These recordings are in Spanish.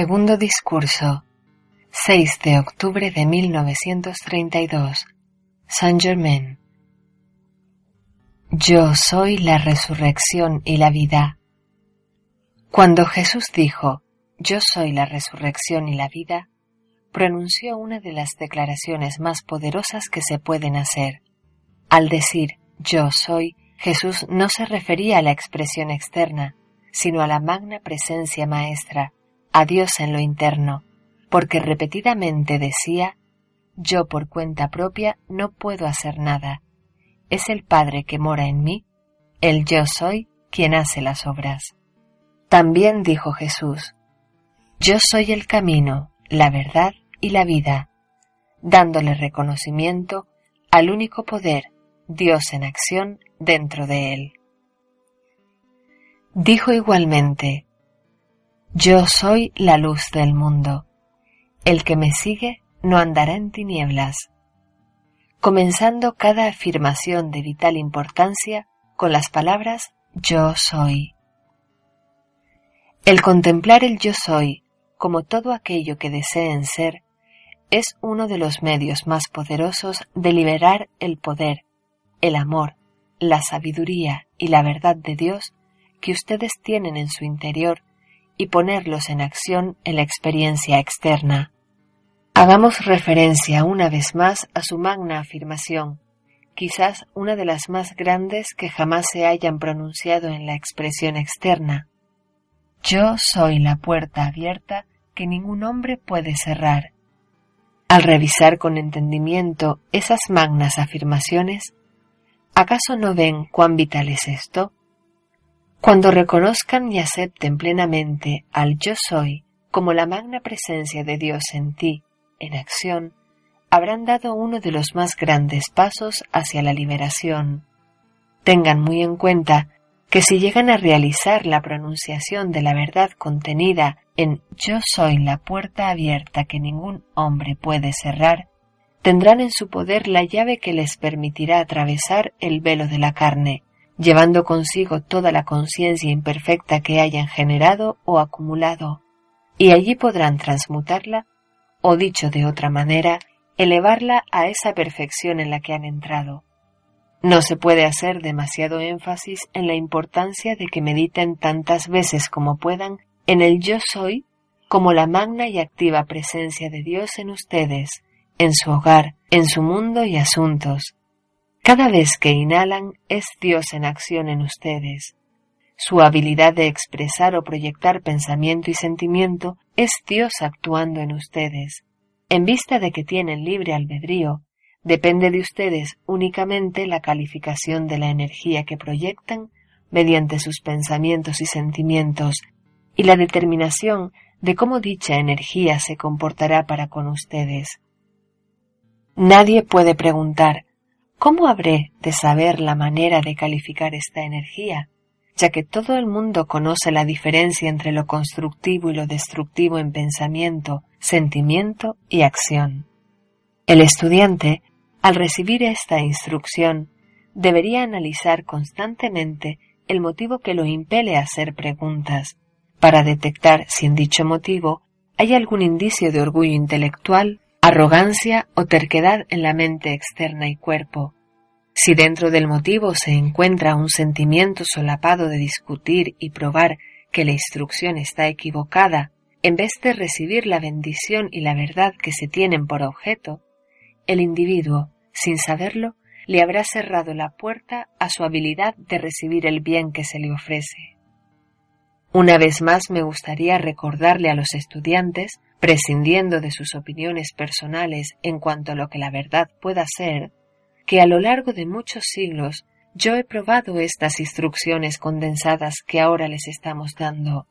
Segundo discurso, 6 de octubre de 1932, Saint Germain. Yo soy la resurrección y la vida. Cuando Jesús dijo, Yo soy la resurrección y la vida, pronunció una de las declaraciones más poderosas que se pueden hacer. Al decir Yo soy, Jesús no se refería a la expresión externa, sino a la magna presencia maestra, a Dios en lo interno, porque repetidamente decía, yo por cuenta propia no puedo hacer nada. Es el Padre que mora en mí, el yo soy quien hace las obras. También dijo Jesús, yo soy el camino, la verdad y la vida, dándole reconocimiento al único poder, Dios en acción, dentro de él. Dijo igualmente, yo soy la luz del mundo. El que me sigue no andará en tinieblas. Comenzando cada afirmación de vital importancia con las palabras yo soy. El contemplar el yo soy como todo aquello que deseen ser es uno de los medios más poderosos de liberar el poder, el amor, la sabiduría y la verdad de Dios que ustedes tienen en su interior y ponerlos en acción en la experiencia externa. Hagamos referencia una vez más a su magna afirmación, quizás una de las más grandes que jamás se hayan pronunciado en la expresión externa. Yo soy la puerta abierta que ningún hombre puede cerrar. Al revisar con entendimiento esas magnas afirmaciones, ¿acaso no ven cuán vital es esto? Cuando reconozcan y acepten plenamente al yo soy como la magna presencia de Dios en ti, en acción, habrán dado uno de los más grandes pasos hacia la liberación. Tengan muy en cuenta que si llegan a realizar la pronunciación de la verdad contenida en Yo soy la puerta abierta que ningún hombre puede cerrar, tendrán en su poder la llave que les permitirá atravesar el velo de la carne llevando consigo toda la conciencia imperfecta que hayan generado o acumulado, y allí podrán transmutarla, o dicho de otra manera, elevarla a esa perfección en la que han entrado. No se puede hacer demasiado énfasis en la importancia de que mediten tantas veces como puedan en el yo soy como la magna y activa presencia de Dios en ustedes, en su hogar, en su mundo y asuntos, cada vez que inhalan es Dios en acción en ustedes. Su habilidad de expresar o proyectar pensamiento y sentimiento es Dios actuando en ustedes. En vista de que tienen libre albedrío, depende de ustedes únicamente la calificación de la energía que proyectan mediante sus pensamientos y sentimientos y la determinación de cómo dicha energía se comportará para con ustedes. Nadie puede preguntar ¿Cómo habré de saber la manera de calificar esta energía, ya que todo el mundo conoce la diferencia entre lo constructivo y lo destructivo en pensamiento, sentimiento y acción? El estudiante, al recibir esta instrucción, debería analizar constantemente el motivo que lo impele a hacer preguntas, para detectar si en dicho motivo hay algún indicio de orgullo intelectual arrogancia o terquedad en la mente externa y cuerpo. Si dentro del motivo se encuentra un sentimiento solapado de discutir y probar que la instrucción está equivocada, en vez de recibir la bendición y la verdad que se tienen por objeto, el individuo, sin saberlo, le habrá cerrado la puerta a su habilidad de recibir el bien que se le ofrece. Una vez más me gustaría recordarle a los estudiantes, prescindiendo de sus opiniones personales en cuanto a lo que la verdad pueda ser, que a lo largo de muchos siglos yo he probado estas instrucciones condensadas que ahora les estamos dando.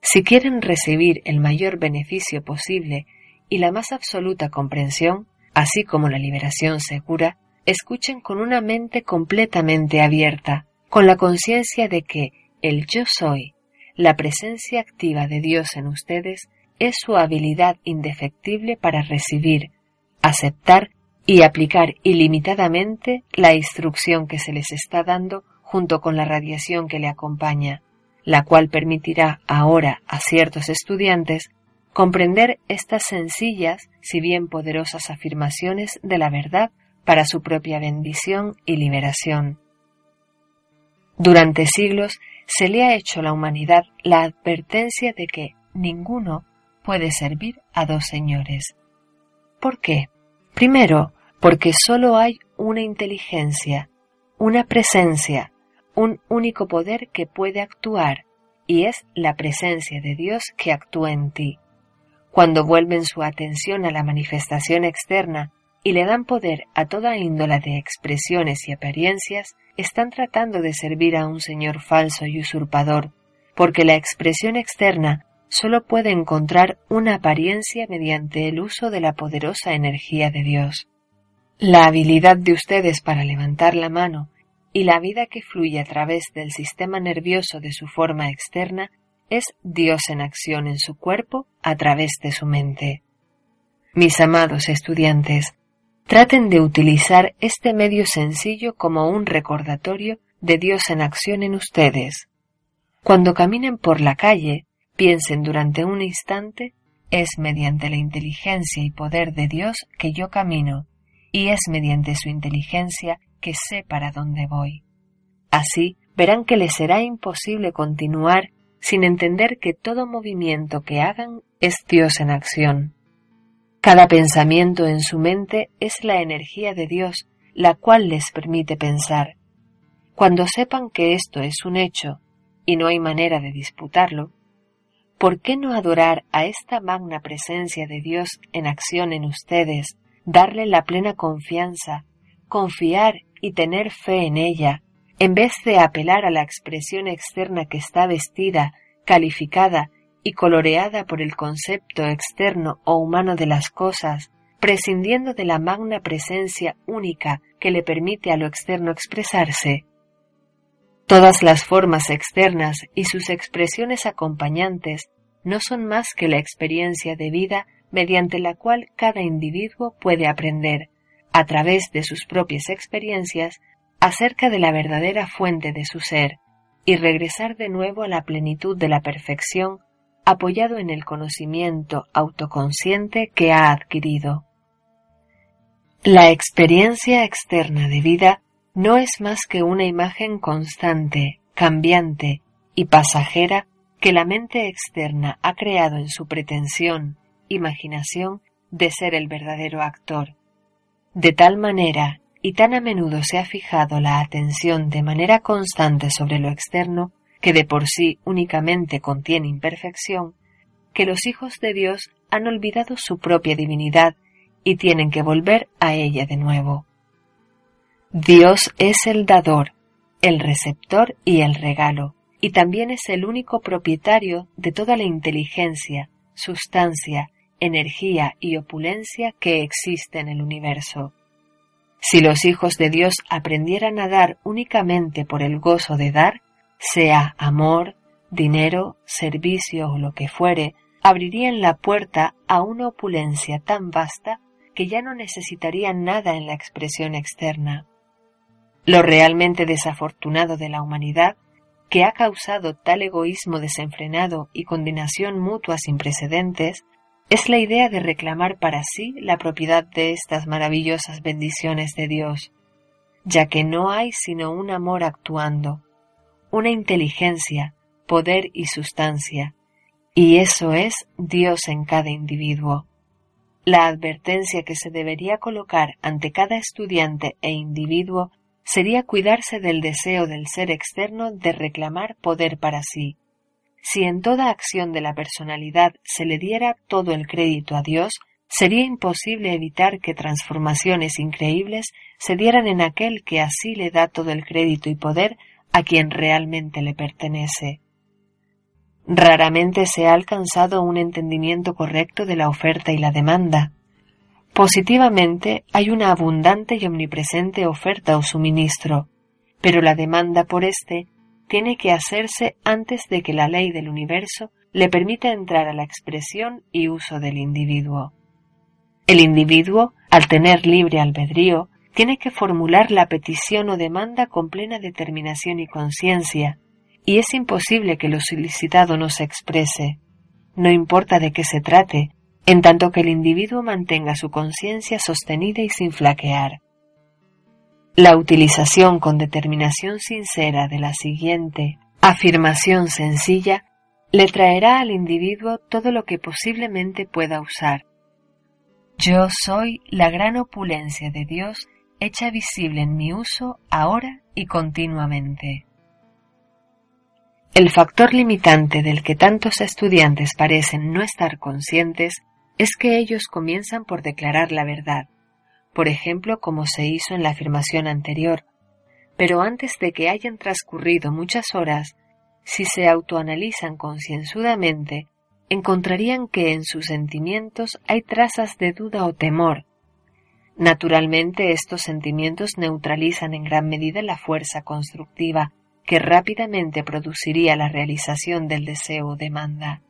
Si quieren recibir el mayor beneficio posible y la más absoluta comprensión, así como la liberación segura, escuchen con una mente completamente abierta, con la conciencia de que el yo soy la presencia activa de Dios en ustedes es su habilidad indefectible para recibir, aceptar y aplicar ilimitadamente la instrucción que se les está dando junto con la radiación que le acompaña, la cual permitirá ahora a ciertos estudiantes comprender estas sencillas, si bien poderosas afirmaciones de la verdad para su propia bendición y liberación. Durante siglos se le ha hecho a la humanidad la advertencia de que ninguno puede servir a dos señores. ¿Por qué? Primero, porque sólo hay una inteligencia, una presencia, un único poder que puede actuar, y es la presencia de Dios que actúa en ti. Cuando vuelven su atención a la manifestación externa y le dan poder a toda índola de expresiones y apariencias, están tratando de servir a un Señor falso y usurpador, porque la expresión externa solo puede encontrar una apariencia mediante el uso de la poderosa energía de Dios. La habilidad de ustedes para levantar la mano y la vida que fluye a través del sistema nervioso de su forma externa es Dios en acción en su cuerpo a través de su mente. Mis amados estudiantes, traten de utilizar este medio sencillo como un recordatorio de Dios en acción en ustedes. Cuando caminen por la calle, piensen durante un instante, es mediante la inteligencia y poder de Dios que yo camino, y es mediante su inteligencia que sé para dónde voy. Así verán que les será imposible continuar sin entender que todo movimiento que hagan es Dios en acción. Cada pensamiento en su mente es la energía de Dios, la cual les permite pensar. Cuando sepan que esto es un hecho y no hay manera de disputarlo, ¿por qué no adorar a esta magna presencia de Dios en acción en ustedes, darle la plena confianza, confiar y tener fe en ella, en vez de apelar a la expresión externa que está vestida, calificada y coloreada por el concepto externo o humano de las cosas, prescindiendo de la magna presencia única que le permite a lo externo expresarse. Todas las formas externas y sus expresiones acompañantes no son más que la experiencia de vida mediante la cual cada individuo puede aprender, a través de sus propias experiencias, acerca de la verdadera fuente de su ser, y regresar de nuevo a la plenitud de la perfección apoyado en el conocimiento autoconsciente que ha adquirido. La experiencia externa de vida no es más que una imagen constante, cambiante y pasajera que la mente externa ha creado en su pretensión, imaginación de ser el verdadero actor. De tal manera y tan a menudo se ha fijado la atención de manera constante sobre lo externo, que de por sí únicamente contiene imperfección, que los hijos de Dios han olvidado su propia divinidad y tienen que volver a ella de nuevo. Dios es el dador, el receptor y el regalo, y también es el único propietario de toda la inteligencia, sustancia, energía y opulencia que existe en el universo. Si los hijos de Dios aprendieran a dar únicamente por el gozo de dar, sea amor, dinero, servicio o lo que fuere, abrirían la puerta a una opulencia tan vasta que ya no necesitarían nada en la expresión externa. Lo realmente desafortunado de la humanidad, que ha causado tal egoísmo desenfrenado y condenación mutua sin precedentes, es la idea de reclamar para sí la propiedad de estas maravillosas bendiciones de Dios, ya que no hay sino un amor actuando, una inteligencia, poder y sustancia, y eso es Dios en cada individuo. La advertencia que se debería colocar ante cada estudiante e individuo sería cuidarse del deseo del ser externo de reclamar poder para sí, si en toda acción de la personalidad se le diera todo el crédito a Dios, sería imposible evitar que transformaciones increíbles se dieran en aquel que así le da todo el crédito y poder a quien realmente le pertenece. Raramente se ha alcanzado un entendimiento correcto de la oferta y la demanda. Positivamente hay una abundante y omnipresente oferta o suministro, pero la demanda por éste tiene que hacerse antes de que la ley del universo le permita entrar a la expresión y uso del individuo. El individuo, al tener libre albedrío, tiene que formular la petición o demanda con plena determinación y conciencia, y es imposible que lo solicitado no se exprese. no importa de qué se trate, en tanto que el individuo mantenga su conciencia sostenida y sin flaquear. La utilización con determinación sincera de la siguiente afirmación sencilla le traerá al individuo todo lo que posiblemente pueda usar. Yo soy la gran opulencia de Dios hecha visible en mi uso ahora y continuamente. El factor limitante del que tantos estudiantes parecen no estar conscientes es que ellos comienzan por declarar la verdad, por ejemplo como se hizo en la afirmación anterior, pero antes de que hayan transcurrido muchas horas, si se autoanalizan concienzudamente, encontrarían que en sus sentimientos hay trazas de duda o temor. Naturalmente estos sentimientos neutralizan en gran medida la fuerza constructiva que rápidamente produciría la realización del deseo o demanda.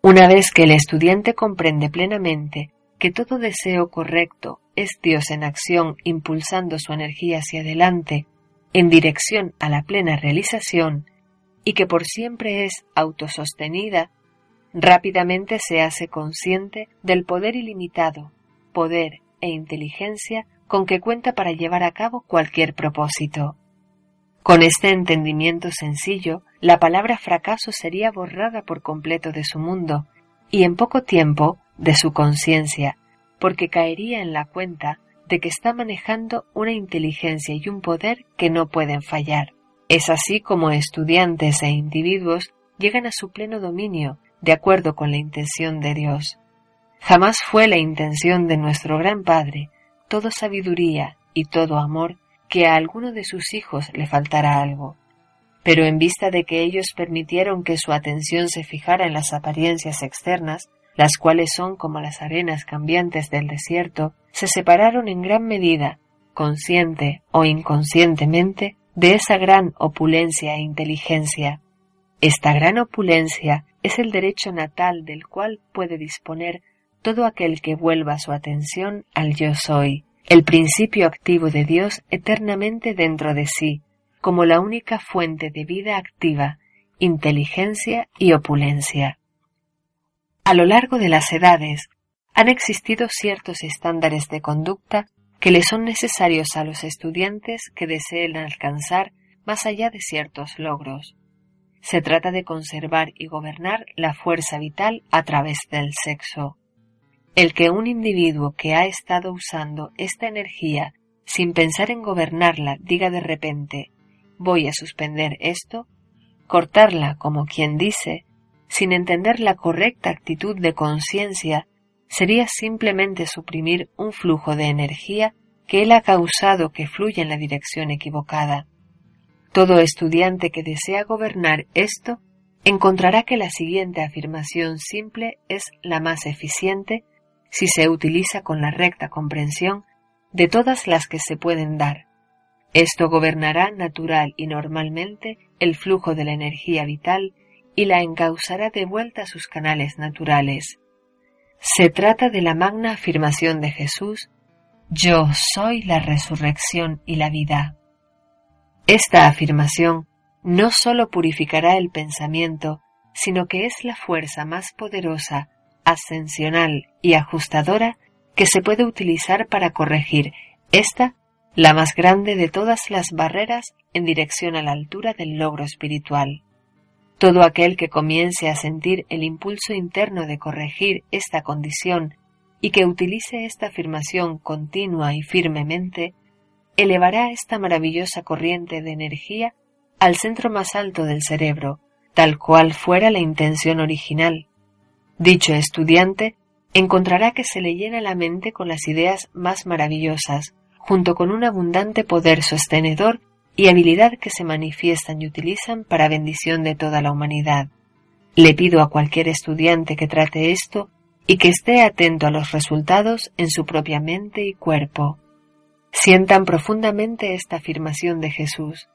Una vez que el estudiante comprende plenamente que todo deseo correcto es Dios en acción impulsando su energía hacia adelante en dirección a la plena realización y que por siempre es autosostenida, rápidamente se hace consciente del poder ilimitado, poder e inteligencia con que cuenta para llevar a cabo cualquier propósito. Con este entendimiento sencillo, la palabra fracaso sería borrada por completo de su mundo y en poco tiempo de su conciencia, porque caería en la cuenta de que está manejando una inteligencia y un poder que no pueden fallar. Es así como estudiantes e individuos llegan a su pleno dominio, de acuerdo con la intención de Dios. Jamás fue la intención de nuestro gran Padre, todo sabiduría y todo amor, que a alguno de sus hijos le faltara algo. Pero en vista de que ellos permitieron que su atención se fijara en las apariencias externas, las cuales son como las arenas cambiantes del desierto, se separaron en gran medida, consciente o inconscientemente, de esa gran opulencia e inteligencia. Esta gran opulencia es el derecho natal del cual puede disponer todo aquel que vuelva su atención al yo soy, el principio activo de Dios eternamente dentro de sí, como la única fuente de vida activa, inteligencia y opulencia. A lo largo de las edades han existido ciertos estándares de conducta que le son necesarios a los estudiantes que deseen alcanzar más allá de ciertos logros. Se trata de conservar y gobernar la fuerza vital a través del sexo. El que un individuo que ha estado usando esta energía sin pensar en gobernarla diga de repente voy a suspender esto, cortarla como quien dice, sin entender la correcta actitud de conciencia, sería simplemente suprimir un flujo de energía que él ha causado que fluya en la dirección equivocada. Todo estudiante que desea gobernar esto encontrará que la siguiente afirmación simple es la más eficiente si se utiliza con la recta comprensión de todas las que se pueden dar. Esto gobernará natural y normalmente el flujo de la energía vital y la encauzará de vuelta a sus canales naturales. Se trata de la magna afirmación de Jesús, Yo soy la resurrección y la vida. Esta afirmación no sólo purificará el pensamiento, sino que es la fuerza más poderosa ascensional y ajustadora que se puede utilizar para corregir esta, la más grande de todas las barreras en dirección a la altura del logro espiritual. Todo aquel que comience a sentir el impulso interno de corregir esta condición y que utilice esta afirmación continua y firmemente, elevará esta maravillosa corriente de energía al centro más alto del cerebro, tal cual fuera la intención original, Dicho estudiante encontrará que se le llena la mente con las ideas más maravillosas, junto con un abundante poder sostenedor y habilidad que se manifiestan y utilizan para bendición de toda la humanidad. Le pido a cualquier estudiante que trate esto y que esté atento a los resultados en su propia mente y cuerpo. Sientan profundamente esta afirmación de Jesús.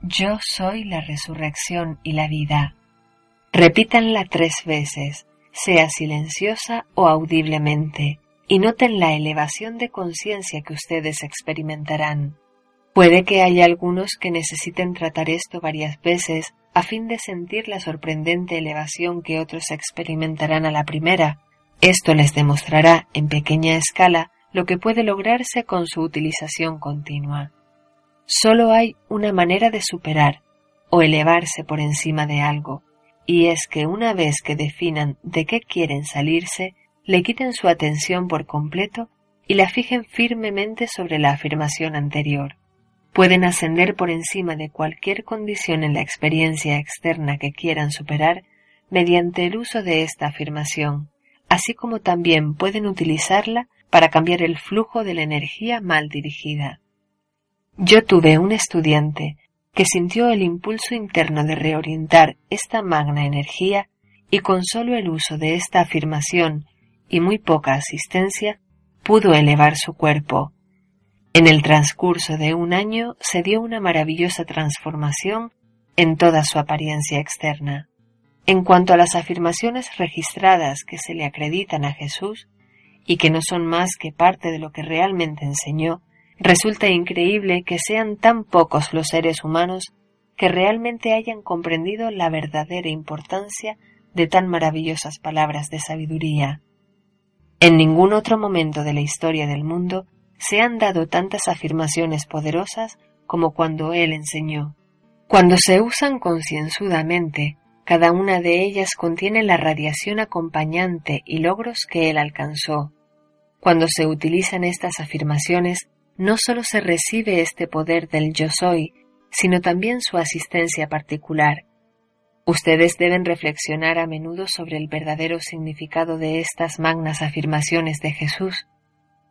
Yo soy la resurrección y la vida. Repítanla tres veces sea silenciosa o audiblemente, y noten la elevación de conciencia que ustedes experimentarán. Puede que haya algunos que necesiten tratar esto varias veces a fin de sentir la sorprendente elevación que otros experimentarán a la primera. Esto les demostrará en pequeña escala lo que puede lograrse con su utilización continua. Solo hay una manera de superar o elevarse por encima de algo, y es que una vez que definan de qué quieren salirse, le quiten su atención por completo y la fijen firmemente sobre la afirmación anterior. Pueden ascender por encima de cualquier condición en la experiencia externa que quieran superar mediante el uso de esta afirmación, así como también pueden utilizarla para cambiar el flujo de la energía mal dirigida. Yo tuve un estudiante que sintió el impulso interno de reorientar esta magna energía y con solo el uso de esta afirmación y muy poca asistencia pudo elevar su cuerpo. En el transcurso de un año se dio una maravillosa transformación en toda su apariencia externa. En cuanto a las afirmaciones registradas que se le acreditan a Jesús, y que no son más que parte de lo que realmente enseñó, resulta increíble que sean tan pocos los seres humanos que realmente hayan comprendido la verdadera importancia de tan maravillosas palabras de sabiduría. En ningún otro momento de la historia del mundo se han dado tantas afirmaciones poderosas como cuando él enseñó. Cuando se usan concienzudamente, cada una de ellas contiene la radiación acompañante y logros que él alcanzó, cuando se utilizan estas afirmaciones, no solo se recibe este poder del yo soy, sino también su asistencia particular. Ustedes deben reflexionar a menudo sobre el verdadero significado de estas magnas afirmaciones de Jesús.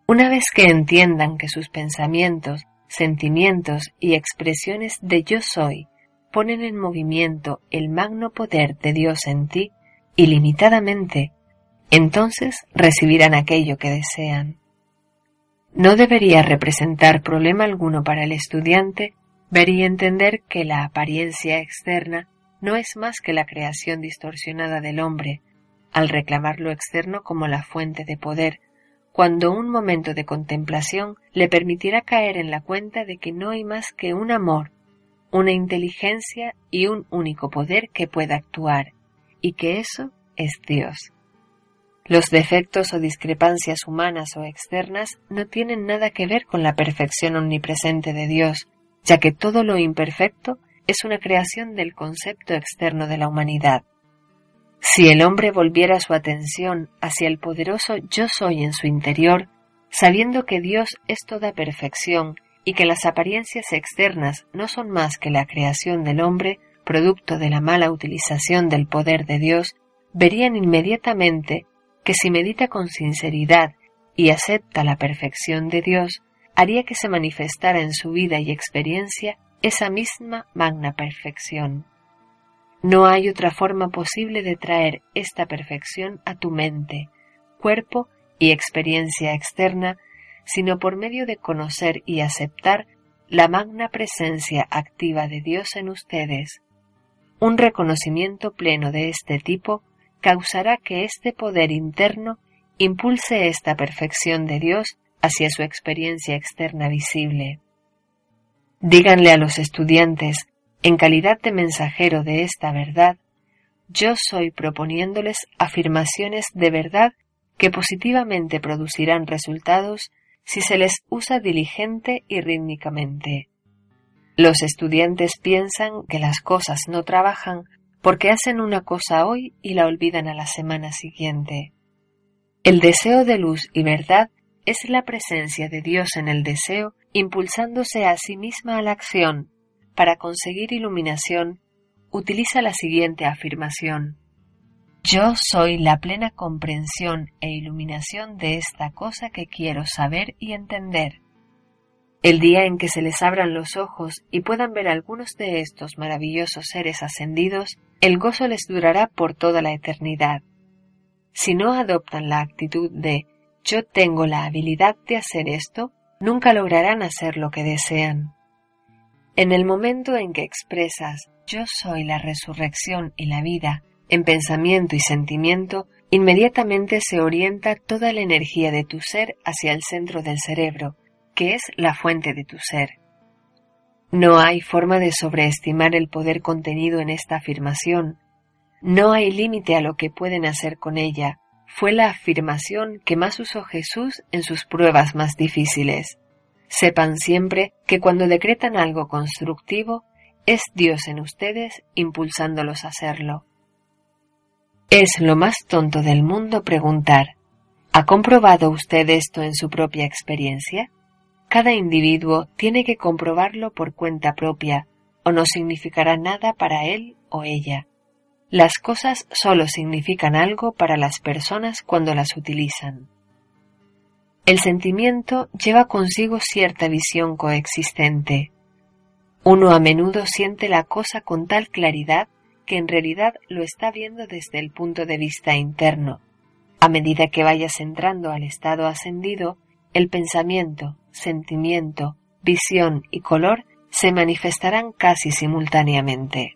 Una vez que entiendan que sus pensamientos, sentimientos y expresiones de yo soy ponen en movimiento el magno poder de Dios en ti, ilimitadamente, entonces recibirán aquello que desean. No debería representar problema alguno para el estudiante ver y entender que la apariencia externa no es más que la creación distorsionada del hombre, al reclamar lo externo como la fuente de poder, cuando un momento de contemplación le permitirá caer en la cuenta de que no hay más que un amor, una inteligencia y un único poder que pueda actuar, y que eso es Dios. Los defectos o discrepancias humanas o externas no tienen nada que ver con la perfección omnipresente de Dios, ya que todo lo imperfecto es una creación del concepto externo de la humanidad. Si el hombre volviera su atención hacia el poderoso yo soy en su interior, sabiendo que Dios es toda perfección y que las apariencias externas no son más que la creación del hombre, producto de la mala utilización del poder de Dios, verían inmediatamente que si medita con sinceridad y acepta la perfección de Dios, haría que se manifestara en su vida y experiencia esa misma magna perfección. No hay otra forma posible de traer esta perfección a tu mente, cuerpo y experiencia externa, sino por medio de conocer y aceptar la magna presencia activa de Dios en ustedes. Un reconocimiento pleno de este tipo causará que este poder interno impulse esta perfección de Dios hacia su experiencia externa visible. Díganle a los estudiantes, en calidad de mensajero de esta verdad, yo soy proponiéndoles afirmaciones de verdad que positivamente producirán resultados si se les usa diligente y rítmicamente. Los estudiantes piensan que las cosas no trabajan porque hacen una cosa hoy y la olvidan a la semana siguiente. El deseo de luz y verdad es la presencia de Dios en el deseo, impulsándose a sí misma a la acción. Para conseguir iluminación, utiliza la siguiente afirmación. Yo soy la plena comprensión e iluminación de esta cosa que quiero saber y entender. El día en que se les abran los ojos y puedan ver algunos de estos maravillosos seres ascendidos, el gozo les durará por toda la eternidad. Si no adoptan la actitud de yo tengo la habilidad de hacer esto, nunca lograrán hacer lo que desean. En el momento en que expresas yo soy la resurrección y la vida en pensamiento y sentimiento, inmediatamente se orienta toda la energía de tu ser hacia el centro del cerebro, que es la fuente de tu ser. No hay forma de sobreestimar el poder contenido en esta afirmación. No hay límite a lo que pueden hacer con ella. Fue la afirmación que más usó Jesús en sus pruebas más difíciles. Sepan siempre que cuando decretan algo constructivo, es Dios en ustedes impulsándolos a hacerlo. Es lo más tonto del mundo preguntar, ¿ha comprobado usted esto en su propia experiencia? Cada individuo tiene que comprobarlo por cuenta propia, o no significará nada para él o ella. Las cosas solo significan algo para las personas cuando las utilizan. El sentimiento lleva consigo cierta visión coexistente. Uno a menudo siente la cosa con tal claridad que en realidad lo está viendo desde el punto de vista interno. A medida que vayas entrando al estado ascendido, el pensamiento, sentimiento, visión y color se manifestarán casi simultáneamente.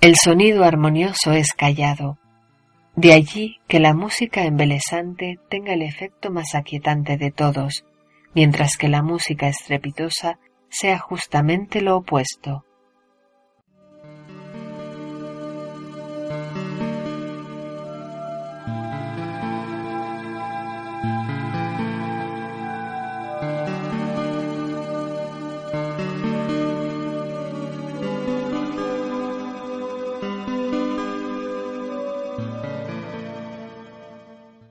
El sonido armonioso es callado. De allí que la música embelesante tenga el efecto más aquietante de todos, mientras que la música estrepitosa sea justamente lo opuesto.